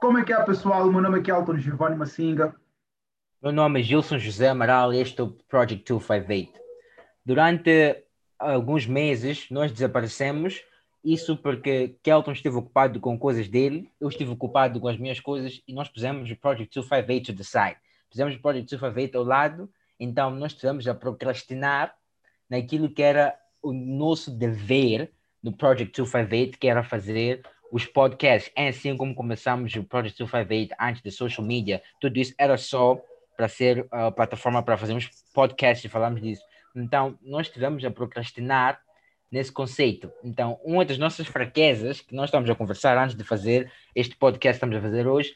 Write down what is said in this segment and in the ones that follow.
Como é que é, pessoal? O meu nome é Kelton Giovanni Massinga. Meu nome é Gilson José Amaral e este é o Project 258. Durante alguns meses nós desaparecemos, isso porque Kelton esteve ocupado com coisas dele, eu estive ocupado com as minhas coisas e nós pusemos o Project 258 to the side. Pusemos o Project 258 ao lado, então nós estivemos a procrastinar naquilo que era o nosso dever no Project 258, que era fazer os podcasts, é assim como começamos o Project 258 antes de social media, tudo isso era só para ser a plataforma para fazermos podcasts e falarmos disso. Então, nós estivemos a procrastinar nesse conceito. Então, uma das nossas fraquezas que nós estamos a conversar antes de fazer este podcast que estamos a fazer hoje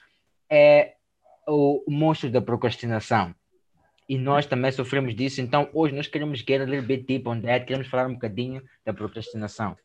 é o monstro da procrastinação. E nós também sofremos disso, então hoje nós queremos get a little bit deep on that, queremos falar um bocadinho da procrastinação.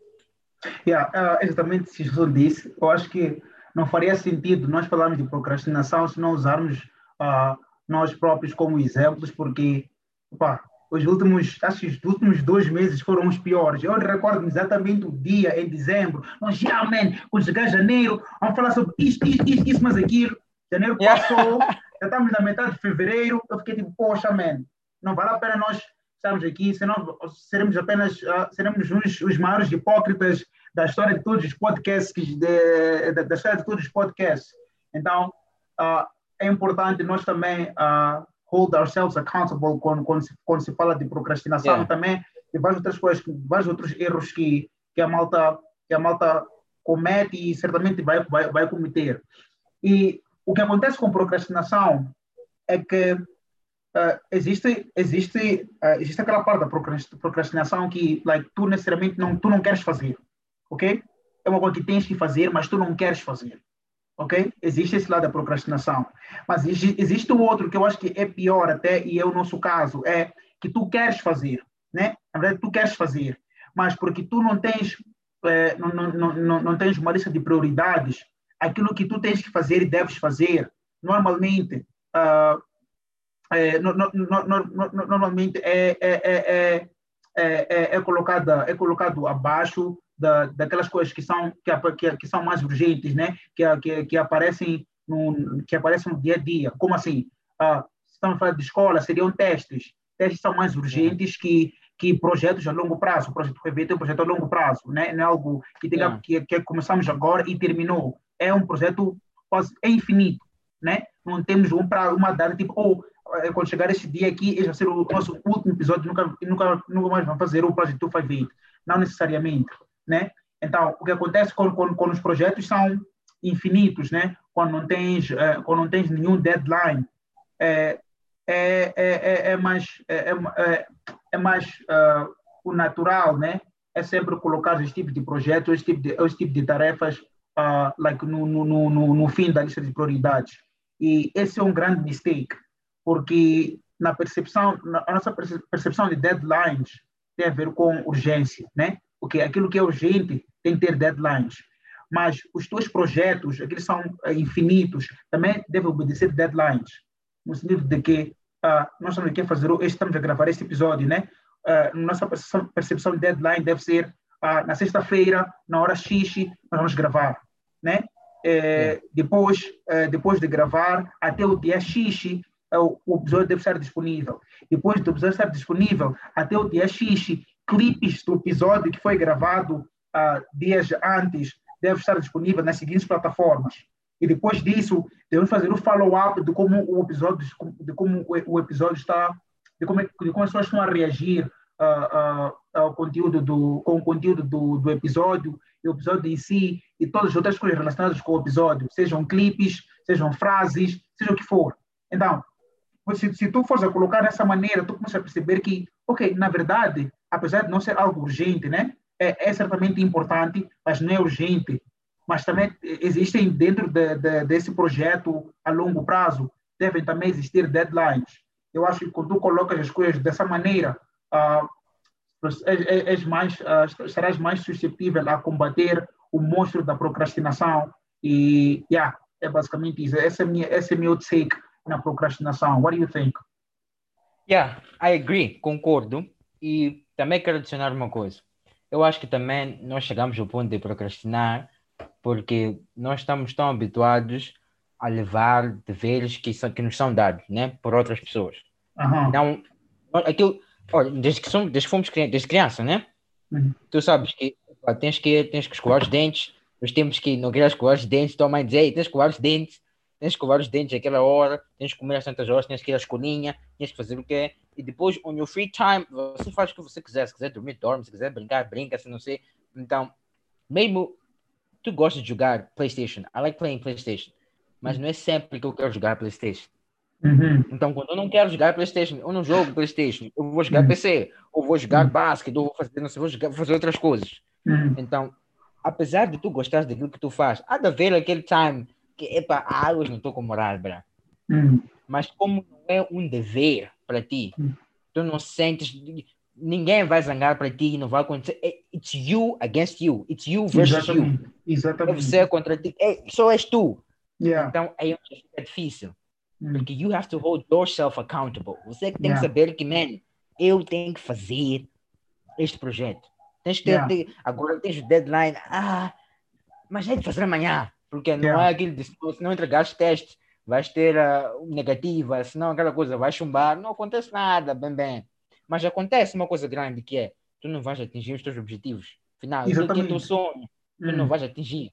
Yeah, uh, exatamente se Jesus disse, eu acho que não faria sentido nós falarmos de procrastinação se não usarmos uh, nós próprios como exemplos, porque opa, os últimos, acho que os últimos dois meses foram os piores. Eu recordo exatamente o dia em dezembro. Nós, já, yeah, man, quando chegar janeiro, vamos falar sobre isto, isto, isto, isso, mas aquilo. Janeiro passou, já estamos na metade de fevereiro. Eu fiquei tipo, poxa, man, não vale a pena nós estarmos aqui, senão seremos apenas uh, seremos os, os maiores hipócritas da história de todos os podcasts, de, de, da história de todos os podcasts. Então, uh, é importante nós também uh, hold ourselves accountable quando, quando, se, quando se fala de procrastinação yeah. também e várias outras coisas, vários outros erros que, que, a, malta, que a malta comete e certamente vai, vai, vai cometer. E o que acontece com procrastinação é que uh, existe, existe, uh, existe aquela parte da procrastinação que like, tu necessariamente não, tu não queres fazer, ok? É uma coisa que tens que fazer, mas tu não queres fazer ok? Existe esse lado da procrastinação. Mas existe o outro que eu acho que é pior até, e é o nosso caso, é que tu queres fazer, né? Na verdade, tu queres fazer, mas porque tu não tens, é, não, não, não, não tens uma lista de prioridades, aquilo que tu tens que fazer e deves fazer, normalmente, uh, é, no, no, no, normalmente é, é, é, é, colocado, é colocado abaixo da, daquelas coisas que são que, que, que, são mais urgentes, né? Que, que, que aparecem no que aparecem no dia a dia. Como assim? Ah, estamos falando de escola, seriam testes. Testes são mais urgentes que que projetos a longo prazo. O projeto PV é um projeto a longo prazo, né? Não é algo que tenha é. que, que começamos agora e terminou. É um projeto quase é infinito, né? Não temos um para uma data tipo, ou oh, quando chegar esse dia aqui, esse vai ser o nosso último episódio, nunca nunca nunca mais vamos fazer o projeto 5 Não necessariamente né? Então, o que acontece quando, quando, quando os projetos são infinitos, né? Quando não tens, é, quando não tens nenhum deadline, é, é, é, é mais, é, é, é mais uh, o natural, né? É sempre colocar esse tipo de projetos, esse tipo de, esse tipo de tarefas uh, like no, no, no, no fim da lista de prioridades. E esse é um grande mistake, porque na percepção, na, a nossa percepção de deadlines tem a ver com urgência, né? porque aquilo que é urgente tem que ter deadlines. Mas os teus projetos, aqueles são uh, infinitos, também devem obedecer deadlines, no sentido de que uh, nós estamos aqui a fazer, estamos a gravar este episódio, né? Uh, nossa percepção, percepção de deadline deve ser uh, na sexta-feira, na hora X, nós vamos gravar, né? É, depois, depois de gravar, até o dia X, o episódio deve estar disponível. Depois do episódio estar disponível, até o dia X, clipes do episódio que foi gravado uh, dias antes deve estar disponível nas seguintes plataformas. E depois disso, devemos fazer o follow-up de como o episódio, de como o episódio está, de como, de como as pessoas estão a reagir uh, uh, ao conteúdo do, com o conteúdo do, do episódio, o episódio em si, e todas as outras coisas relacionadas com o episódio, sejam clipes, sejam frases, seja o que for. Então, se, se tu fores a colocar dessa maneira, tu começa a perceber que, ok, na verdade, apesar de não ser algo urgente, né? É, é certamente importante, mas não é urgente. Mas também existem dentro de, de, desse projeto a longo prazo, devem também existir deadlines. Eu acho que quando tu colocas as coisas dessa maneira, uh, és, mais, uh, serás mais suscetível a combater o monstro da procrastinação. E, yeah, é basicamente isso. Essa é a minha, essa é a minha take na procrastinação. What do you think? Yeah, I agree, concordo. E também quero adicionar uma coisa. Eu acho que também nós chegamos ao ponto de procrastinar porque nós estamos tão habituados a levar deveres que, são, que nos são dados, né? Por outras pessoas. Aham. Então, aquilo, olha, desde que, somos, desde que fomos desde criança, né? Uhum. Tu sabes que pá, tens que tens que escovar os dentes, nós temos que não querer escovar os dentes, tua mãe diz, tens que escovar os dentes, tens que escovar os dentes àquela hora, tens que comer às tantas horas, tens que ir à escolinha, tens que fazer o quê? E depois, on your free time, você faz o que você quiser, se quiser dormir, dorme, se quiser brincar, brinca, se não sei. Então, mesmo tu gostas de jogar PlayStation, I like playing PlayStation, mas não é sempre que eu quero jogar PlayStation. Uhum. Então, quando eu não quero jogar PlayStation, eu não jogo PlayStation, eu vou jogar Uhum. PC, ou vou jogar Uhum. basquete, ou vou fazer, não sei, vou, jogar, vou fazer outras coisas. Uhum. Então, apesar de tu gostares daquilo que tu faz, há de haver aquele time que, epa, ah, hoje não estou com moral, bra. Uhum. Mas como não é um dever para ti, Hum. tu não sentes, ninguém vai zangar para ti, não vai acontecer. É- It's you against you, it's you versus you. Exatamente. É Exatamente. você contra ti, é, só és tu. Yeah. Então, aí é difícil. Uhum. Porque you have to hold yourself accountable. Você que tem Yeah. que saber que, man, eu tenho que fazer este projeto. Tens que ter, Yeah. agora tens o deadline. Ah, mas é de fazer amanhã. Porque não Yeah. é aquele de, se não entregares testes, vais ter uh, negativa, senão aquela coisa vai chumbar. Não acontece nada, bem, bem. Mas acontece uma coisa grande que é, tu não vais atingir os teus objetivos. Afinal, aquilo que é teu sonho, tu não Uhum. vais atingir.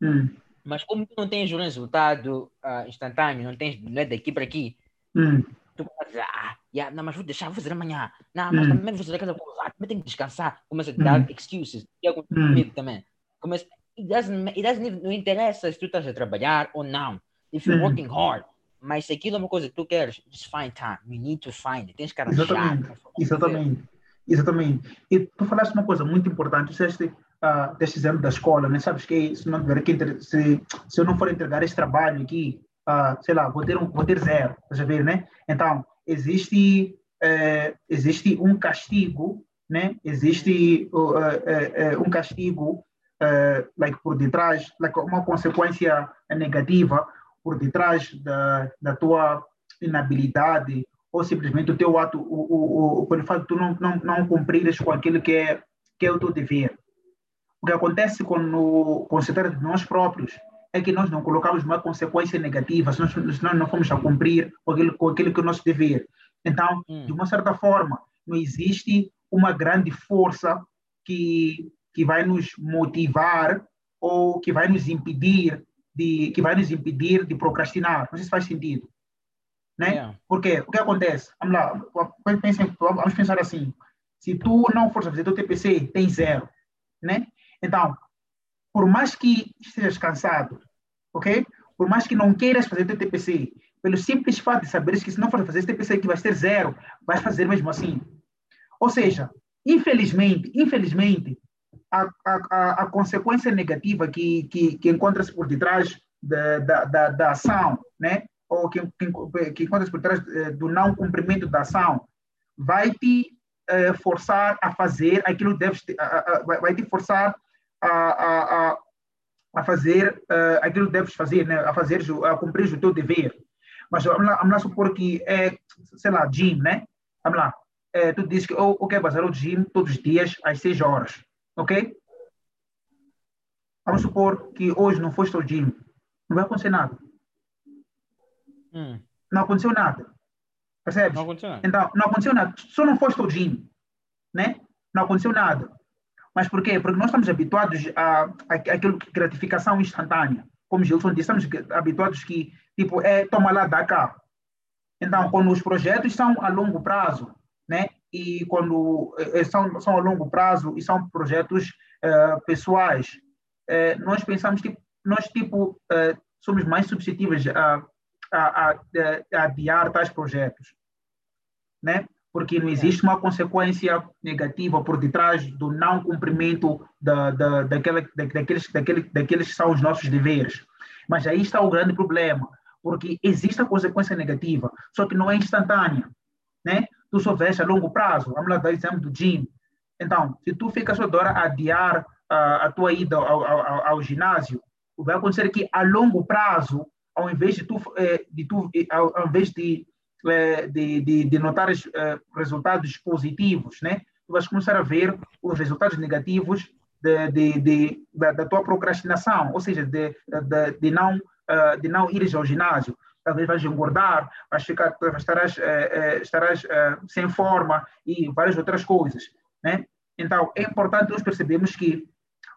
Uhum. Mas como tu não tens um resultado ah, instantâneo, não, tens, não é daqui para aqui, Uhum. tu pode dizer, ah, yeah, não, mas vou deixar, vou fazer amanhã. Não, mas Hum. também vou fazer aquela coisa, ah, também tenho que descansar. Começa a dar Hum. excuses. E Hum. comigo também. Começa, it doesn't, it doesn't even, não interessa se tu estás a trabalhar ou não. If you're Hum. working hard. Mas se aquilo é uma coisa que tu queres, just find time. You need to find it. Tens que arranjar. Exatamente. Exatamente. Exatamente. E tu falaste uma coisa muito importante, disseste ah, deste exemplo da escola, né? Sabes que se não tiver que entre- se, se eu não for entregar esse trabalho aqui, ah, sei lá, vou ter um vou ter zero, estás a ver, né? Então existe eh, existe um castigo, né? Existe uh, um castigo eh, like por detrás, like uma consequência negativa por detrás da, da tua inabilidade ou simplesmente o teu ato, o, o, o, pelo fato de tu não, não, não cumprires com aquilo que é, que é o teu dever. O que acontece quando, trata de nós próprios é que nós não colocamos uma consequência negativa se nós, se nós não fomos a cumprir com aquilo, com aquilo que é o nosso dever. Então, Hum. de uma certa forma, não existe uma grande força que, que vai nos motivar ou que vai nos impedir de que vai nos impedir de procrastinar. Não sei se faz sentido, né? Yeah. Porque o que acontece? Vamos lá, vamos pensar assim: se tu não fores a fazer teu TPC, tem zero, né? Então, por mais que estejas cansado, ok? Por mais que não queiras fazer teu TPC, pelo simples fato de saberes que se não for fazer esse TPC que vai ter zero, vais fazer mesmo assim. Ou seja, infelizmente, infelizmente, a, a, a, consequência negativa que, que, que encontra-se por detrás da, da, da, da ação, né? ou que, que, que encontra-se por trás eh, do não cumprimento da ação, vai te eh, forçar a fazer aquilo que deves, a, a, vai te forçar a, a, a, a fazer eh, aquilo que deves fazer, né? a fazer, a cumprir o teu dever. Mas vamos lá, vamos lá supor que é, sei lá, gym, né? Vamos lá. Eh, tu dizes que eu, eu quero fazer o gym todos os dias às 6 horas, ok? Vamos supor que hoje não foste ao gym. Não vai acontecer nada. Hum. Não aconteceu nada. Percebes? Não aconteceu nada. Então, não aconteceu nada. Só não foste ao gym, né? Não aconteceu nada. Mas por quê? Porque nós estamos habituados a, a, aquilo que gratificação instantânea. Como Gilson disse, estamos habituados que, tipo, é toma lá, dá cá. Então, quando os projetos são a longo prazo, né? E quando eh, são, são a longo prazo e são projetos eh, pessoais, eh, nós pensamos que nós, tipo, eh, somos mais suscetíveis a, a, a, a adiar tais projetos, né? Porque não existe uma consequência negativa por detrás do não cumprimento da, da, daquela, da, daqueles, daquele, daqueles que são os nossos deveres. Mas aí está o grande problema, porque existe a consequência negativa, só que não é instantânea, né? Tu só vês a longo prazo. Vamos lá dar exemplo do gym. Então, se tu ficas toda hora a adiar a, a tua ida ao, ao, ao ginásio, vai acontecer que a longo prazo, ao invés de tu, eh, de tu eh, ao, ao invés de, eh, de, de, de notar os resultados positivos, né? Tu vais começar a ver os resultados negativos de, de, de, da, da tua procrastinação, ou seja, de, de, de não de não ires ao ginásio. Talvez vais engordar, vais ficar, estarás, uh, uh, estarás sem forma e várias outras coisas. Né? Então, é importante nós percebermos que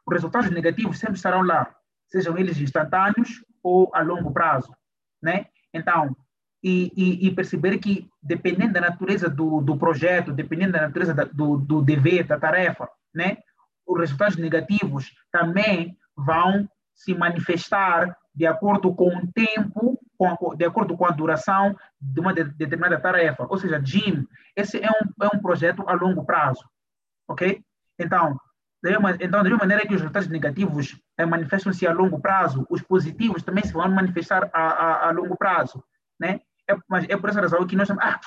os resultados negativos sempre estarão lá, sejam eles instantâneos ou a longo prazo. Né? Então, e, e, e, perceber que, dependendo da natureza do, do projeto, dependendo da natureza da, do, do dever, da tarefa, né, os resultados negativos também vão se manifestar de acordo com o tempo, de acordo com a duração de uma de, determinada tarefa. Ou seja, GYM, esse é um, é um projeto a longo prazo, ok? Então, então, da mesma maneira que os resultados negativos eh, manifestam-se a longo prazo, os positivos também se vão manifestar a, a, a longo prazo, né? É, mas é por essa razão que nós chamamos, ah,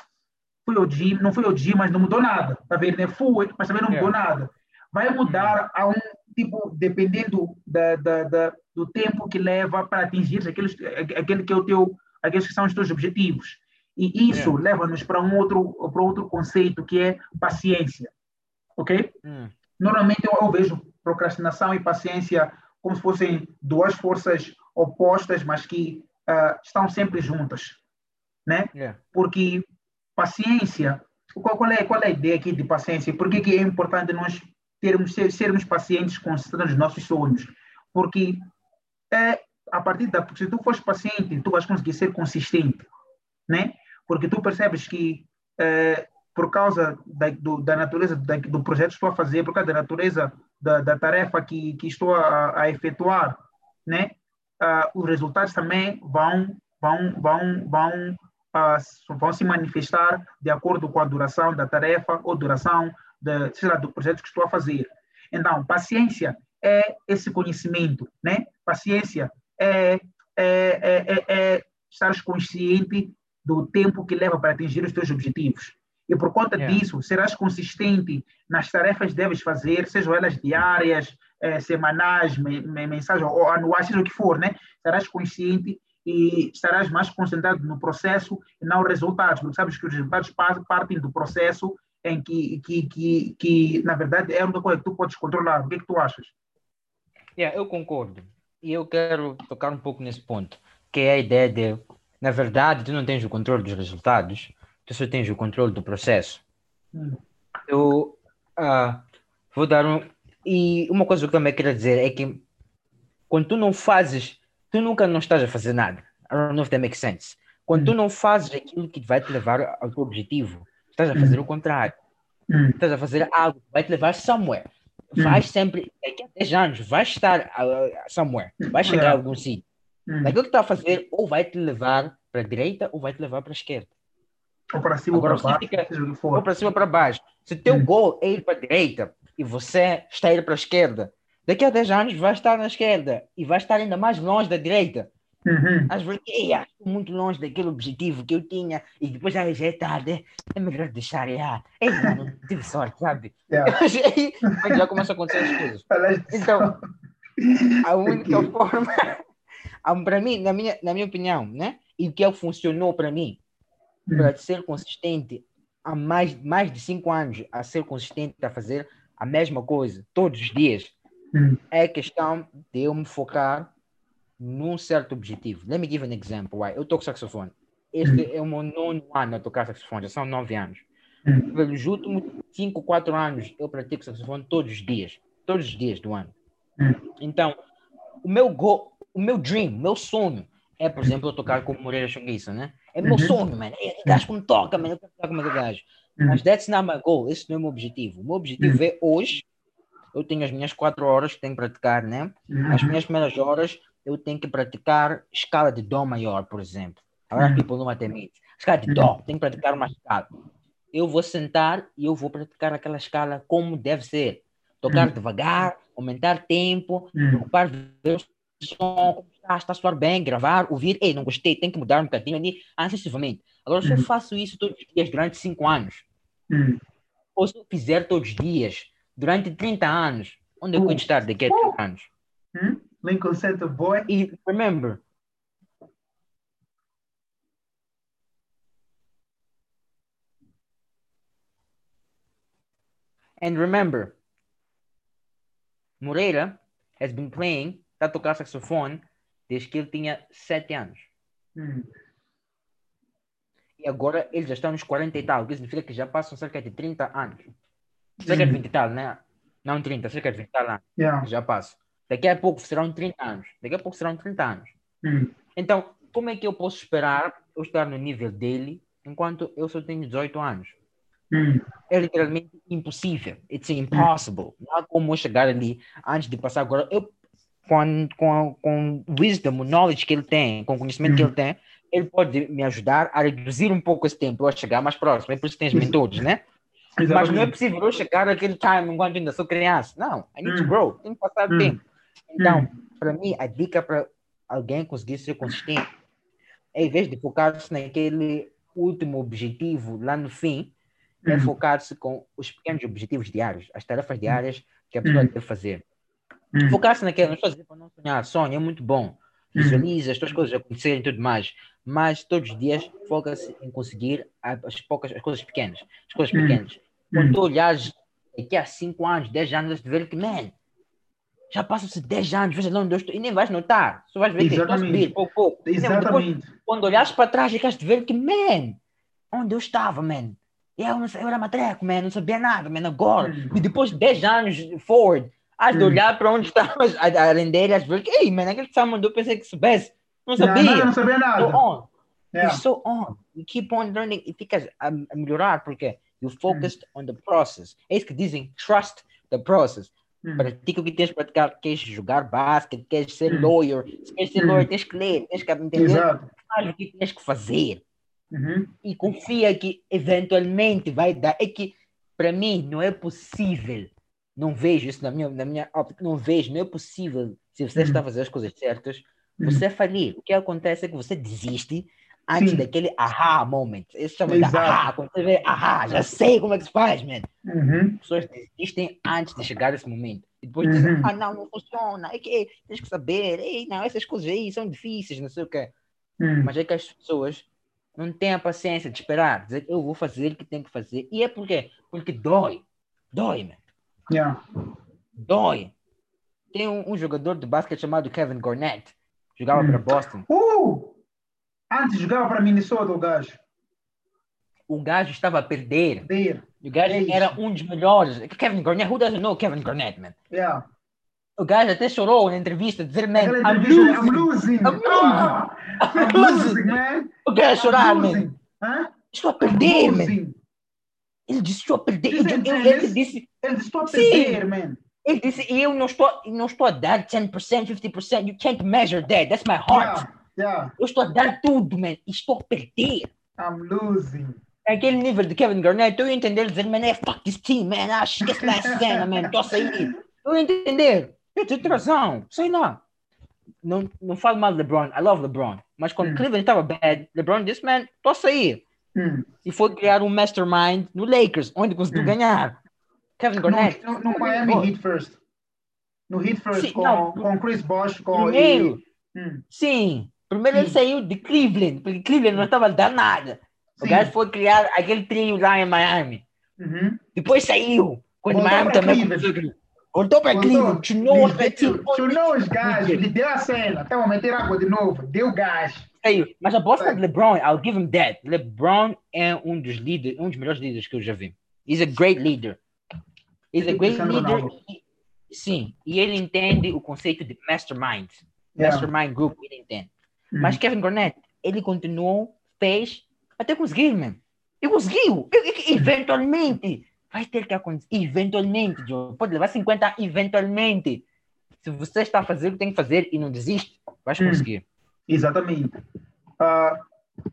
fui ao gym, não fui ao gym, mas não mudou nada, tá vendo? Né? Fui, mas também não mudou é. nada. Vai mudar a um tipo, dependendo da, da, da, do tempo que leva para atingir aqueles, aquele que é o teu, aqueles que são os teus objetivos. E isso é. leva-nos para um outro, para outro conceito que é paciência, ok? Hum. Normalmente eu, eu vejo procrastinação e paciência como se fossem duas forças opostas, mas que uh, estão sempre juntas né? Yeah. Porque paciência, qual, qual, é, qual é a ideia aqui de paciência? Por que, que é importante nós termos, ser, sermos pacientes com os nossos sonhos? Porque é, a partir da, se tu fores paciente, tu vais conseguir ser consistente, né? Porque tu percebes que é, por causa da, do, da natureza da, do projeto que estou a fazer, por causa da natureza da, da tarefa que, que estou a, a efetuar, né? Uh, os resultados também vão vão vão vão uh, vão se manifestar de acordo com a duração da tarefa ou duração de, sei lá, do projeto que estou a fazer. Então, paciência é esse conhecimento, né? Paciência é, é, é, é, é estar consciente do tempo que leva para atingir os teus objetivos. E por conta yeah. disso, serás consistente nas tarefas que deves fazer, sejam elas diárias, eh, semanais, me, me, mensagens ou anuais, seja o que for, né? Serás consciente e estarás mais concentrado no processo e não resultados, porque sabes que os resultados partem do processo em que, que, que, que na verdade, é a única coisa que tu podes controlar. O que é que tu achas? Yeah, eu concordo. E eu quero tocar um pouco nesse ponto, que é a ideia de, na verdade, tu não tens o controle dos resultados, tu só tens o controle do processo. Hum. Eu uh, vou dar um... E uma coisa que eu também quero dizer é que quando tu não fazes tu nunca não estás a fazer nada. I don't know if that makes sense. Quando mm. tu não fazes aquilo que vai te levar ao teu objetivo, estás a fazer o contrário. Mm. Estás a fazer algo que vai te levar somewhere. Vais sempre, daqui a 10 anos, vais estar uh, somewhere, vais chegar a algum sítio. Aquilo que está a fazer, ou vai te levar para a direita ou vai te levar para a esquerda. Ou para cima Agora, ou para baixo. Fica, ou para cima ou para baixo. Se teu goal é ir para a direita e você está a ir para a esquerda, daqui a 10 anos vai estar na esquerda e vai estar ainda mais longe da direita. Uhum. Às vezes, estou muito longe daquele objetivo que eu tinha e depois já, é tarde, é melhor deixar. É, é mano, tive sorte, sabe? Yeah. Aí já começa a acontecer as coisas. Então, a única forma, para mim, na minha, na minha opinião, né? E o que funcionou para mim, uhum. para ser consistente há mais, mais de cinco anos, a ser consistente a fazer a mesma coisa todos os dias Hum. É questão de eu me focar num certo objetivo. Let me give an example. Why? Eu toco saxofone. Este hum. é o meu nono ano a tocar saxofone, já são nove anos. Hum. Pelos últimos cinco, quatro anos, eu pratico saxofone todos os dias. Todos os dias do ano. Hum. Então, o meu go, o meu dream, meu sonho é, por exemplo, eu tocar com Moreira Chunguiça, né? É meu uhum. sonho, mano. É gajo que me toca, mano. Eu quero tocar com o gajo. Uhum. Mas that's not my goal. Esse não é o meu objetivo. O meu objetivo uhum. é hoje eu tenho as minhas quatro horas que tenho que praticar, né? As minhas primeiras horas eu tenho que praticar escala de Dó maior, por exemplo. Agora uhum. people não atendem. Escala de Dó, tenho que praticar uma escala. Eu vou sentar e eu vou praticar aquela escala como deve ser. Tocar uhum. devagar, aumentar tempo, preocupar ver o som, como está, está a soar bem, gravar, ouvir, ei, não gostei, tem que mudar um bocadinho ali, acessivamente. Agora, se eu faço isso todos os dias durante cinco anos, ou se eu fizer todos os dias, durante 30 anos. Onde eu uh, estar daqui a 30 anos? Hmm? Lincoln Center Boy. E remember, And remember, Moreira has been playing, está a tocar saxofone desde que ele tinha 7 anos. Hum. E agora ele já está nos 40 e tal, o que significa que já passam cerca de 30 anos. Cerca de 20 e tal, né? Não 30, cerca de 20 e tal anos. Yeah. Já passo. Daqui a pouco serão 30 anos. Daqui a pouco serão 30 anos. Hum. Então, como é que eu posso esperar eu estar no nível dele enquanto eu só tenho 18 anos? Hum. É literalmente impossível. It's impossible. Não há como eu chegar ali antes de passar agora. Eu, com, com, com o wisdom, o knowledge que ele tem, com o conhecimento que Hum. ele tem, ele pode me ajudar a reduzir um pouco esse tempo, a chegar mais próximo. É por isso que tem os mentores, né? Mas não é Exatamente. possível eu chegar àquele time enquanto ainda sou criança. Não, I need to Hum. grow. Tem que passar Hum. tempo. Então, para mim, a dica para alguém conseguir ser consistente é, em vez de focar-se naquele último objetivo lá no fim, é Hum. focar-se com os pequenos objetivos diários, as tarefas diárias que a pessoa Hum. deve fazer. Hum. Focar-se naquilo, não estou a dizer para não sonhar, sonho é muito bom. Visualiza as tuas coisas acontecerem e tudo mais. Mas todos os dias foca-se em conseguir as poucas as coisas pequenas. As coisas Hum. pequenas. Quando Hum. tu olhares daqui a 5 anos, 10 anos, vais ver que, man, já passam-se 10 anos, veja lá onde eu estou, e nem vais notar. Só vais ver que estou a Exatamente. pouco pouco. E depois, Exatamente. quando olhares para trás, ficaste de ver que, man, onde eu estava, man? Eu, não, eu era matreco, man, não sabia nada, man, agora. Hum. E depois de 10 anos forward, has de Hum. olhar para onde estavas a, a render e has de ver que, ei, man, aquele que mandou, pensei que soubesse. Não Não, sabia. não, não sabia So nada. on. Yeah. You're so on. You keep on learning e ficas a, a melhorar porque you focused on the process. É isso que dizem, trust the process. Hum. Pratica o que tens de praticar. Queres jogar basquete, queres ser Hum. lawyer. Se queres ser Hum. lawyer, tens que ler, tens que entender. Exato. Faz o que tens que fazer. Uhum. E confia que eventualmente vai dar. É que, para mim, não é possível. Não vejo isso na minha, na minha óptica. Não vejo, não é possível. Se você Hum. está a fazer as coisas certas, Hum. você falir. O que acontece é que você desiste antes Sim. daquele aha moment. Isso chama de aha. Quando você vê aha, já sei como é que se faz, man. Uhum. As pessoas desistem antes de chegar esse momento. E depois dizem, Uhum. ah, não, não funciona. É que tens que saber. Ei, não, essas coisas aí são difíceis, não sei o quê. Hum. Mas é que as pessoas não têm a paciência de esperar. Dizer, eu vou fazer o que tenho que fazer. E é por quê? Porque dói. Dói, man. Yeah. Dói. Tem um, um jogador de basquete chamado Kevin Garnett. Jogava Hum. para Boston. Uh! Antes jogava para Minnesota o gajo. O gajo estava a perder. There. O gajo Eish. era um dos melhores. Kevin Garnett, who doesn't know Kevin Garnett, man? Yeah. O gajo até chorou na entrevista, dizer, man, I'm entrevista, I'm losing. losing. I'm losing. Ah, I'm losing. losing, man. O gajo chorar, man. losing. Hã? Estou a perder, man. Losing. Ele disse, estou a perder. Dizem Ele, ele- ele disse, Ele disse, estou a Sim. perder, man. ele disse, eu não estou, não estou a dar 10%, 50%. You can't measure that. That's my heart. Yeah. Yeah. Eu estou a dar tudo, man. E estou a perder. I'm losing. Aquele nível de Kevin Garnett, eu ia entender dizer, man, é fuck this team, man. Ah, esquece lá essa cena, man. Estou a sair. Eu ia entender. Eu tenho razão. Sei lá. Não, não falo mal de LeBron. I love LeBron. Mas quando Hum. Cleveland estava bad, LeBron disse, man, estou a sair. Hum. E foi criar um mastermind no Lakers, onde conseguiu Hum. ganhar. Kevin Garnett. No, no, no Miami Heat first. No Heat first, Sim, com, não. com Chris Bosh, com... Primeiro, e- Hum. sim. Primeiro ele saiu de Cleveland, porque Cleveland não estava a dar nada. O gajo foi criar aquele trio lá em Miami. Uhum. Depois saiu. Quando Voltou Miami também Cleveland. Voltou para. Cleveland. Chunou os gajos, lhe deu a cena. Estava a meter água de novo. Deu gás. Saiu. Mas a bosta de LeBron, I'll give him that. LeBron é um dos líderes, um dos melhores líderes que eu já vi. He's a great leader. He's a great leader. Sim, e ele entende o conceito de mastermind. Mastermind group, ele entende. Hum. Mas Kevin Garnett, ele continuou, fez, até conseguir, man. E conseguiu. E- e- Eventualmente. Vai ter que acontecer. Eventualmente, Joe. Pode levar 50 anos, eventualmente. Se você está a fazer o que tem que fazer e não desiste, vai Hum. conseguir. Exatamente. Ah,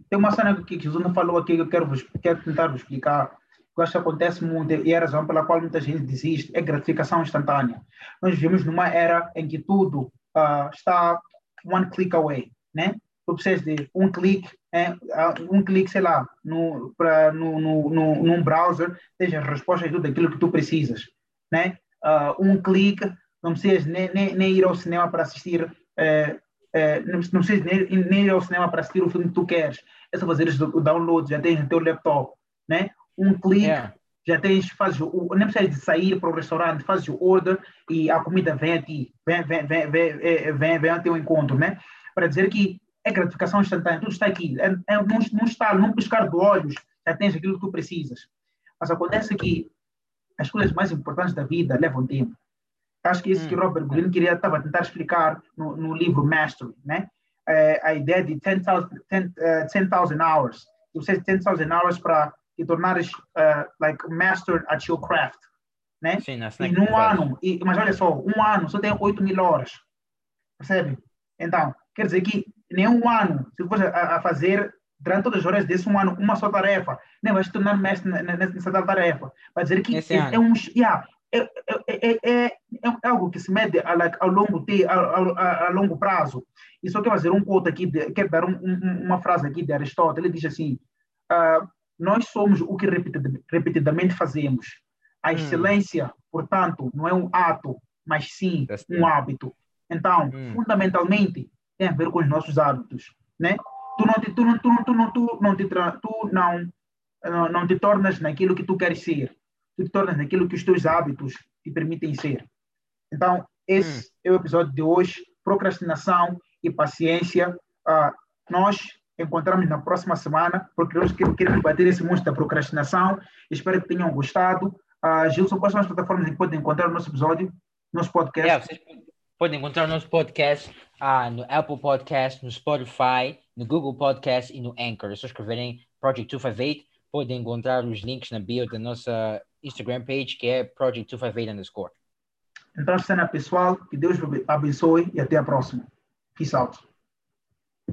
tem uma cena que Jesus não falou aqui que eu quero, vos, quero tentar vos explicar. Eu acho que acontece muito e é a razão pela qual muita gente desiste é gratificação instantânea. Nós vivemos numa era em que tudo ah, está one click away, né? Tu precisas de um clique, é, um clique, sei lá, no, pra, no, no, no, num browser, tens as respostas de tudo aquilo que tu precisas, né? Ah, um clique, não precisas nem, nem, nem ir ao cinema para assistir eh, é, não, não precisas nem, nem ir ao cinema para assistir o filme que tu queres. É só fazer o download, já tens no teu laptop, né? Um clique, Yeah. já tens, fazes o, nem precisas de sair para o restaurante, fazes o order e a comida vem a ti, vem, vem, vem, vem, eh, vem, vem ao teu encontro, né? Para dizer que é gratificação instantânea, tudo está aqui, é, é num, num estalo, num piscar de olhos, já tens aquilo que tu precisas. Mas acontece que as coisas mais importantes da vida levam tempo. Acho que isso hum. que Robert Greene queria estava a tentar explicar no, no livro Mastery, né? É, a ideia de 10,000 10, uh, hours. Você tem 10,000 hours para te tornares uh, like master at your craft, né? Sim, e num ano, e, mas olha só, um ano só tem 8 mil horas, percebe? Então, quer dizer que nem um ano, se você a, a fazer durante todas as horas desse um ano uma só tarefa, nem vai se tornar mestre nessa tarefa. Vai dizer que é, é, um, yeah, é, é, é, é, algo que se mede a, longo, a, a, longo prazo. E só quero fazer um quote aqui, de, quero dar um, um, uma frase aqui de Aristóteles, ele diz assim, uh, nós somos o que repetidamente fazemos. A excelência, portanto, não é um ato, mas sim um hábito. Então, hum. fundamentalmente, tem a ver com os nossos hábitos, né? Tu não te, tu não, tu não, tu não, tu não te, tu não, não, não te tornas naquilo que tu queres ser. Tu te tornas naquilo que os teus hábitos te permitem ser. Então, esse hum. é o episódio de hoje. Procrastinação e paciência. Uh, nós encontramos na próxima semana, porque nós queremos bater esse monstro da procrastinação. Espero que tenham gostado. Uh, Gilson, quais são as plataformas em que podem encontrar o nosso episódio, nosso podcast? É, vocês podem encontrar o nosso podcast uh, no Apple Podcast, no Spotify, no Google Podcast e no Anchor. É só escreverem Project 258. Podem encontrar os links na bio da nossa Instagram page, que é Project 258 underscore. Então, cena pessoal, que Deus abençoe e até a próxima. Peace out.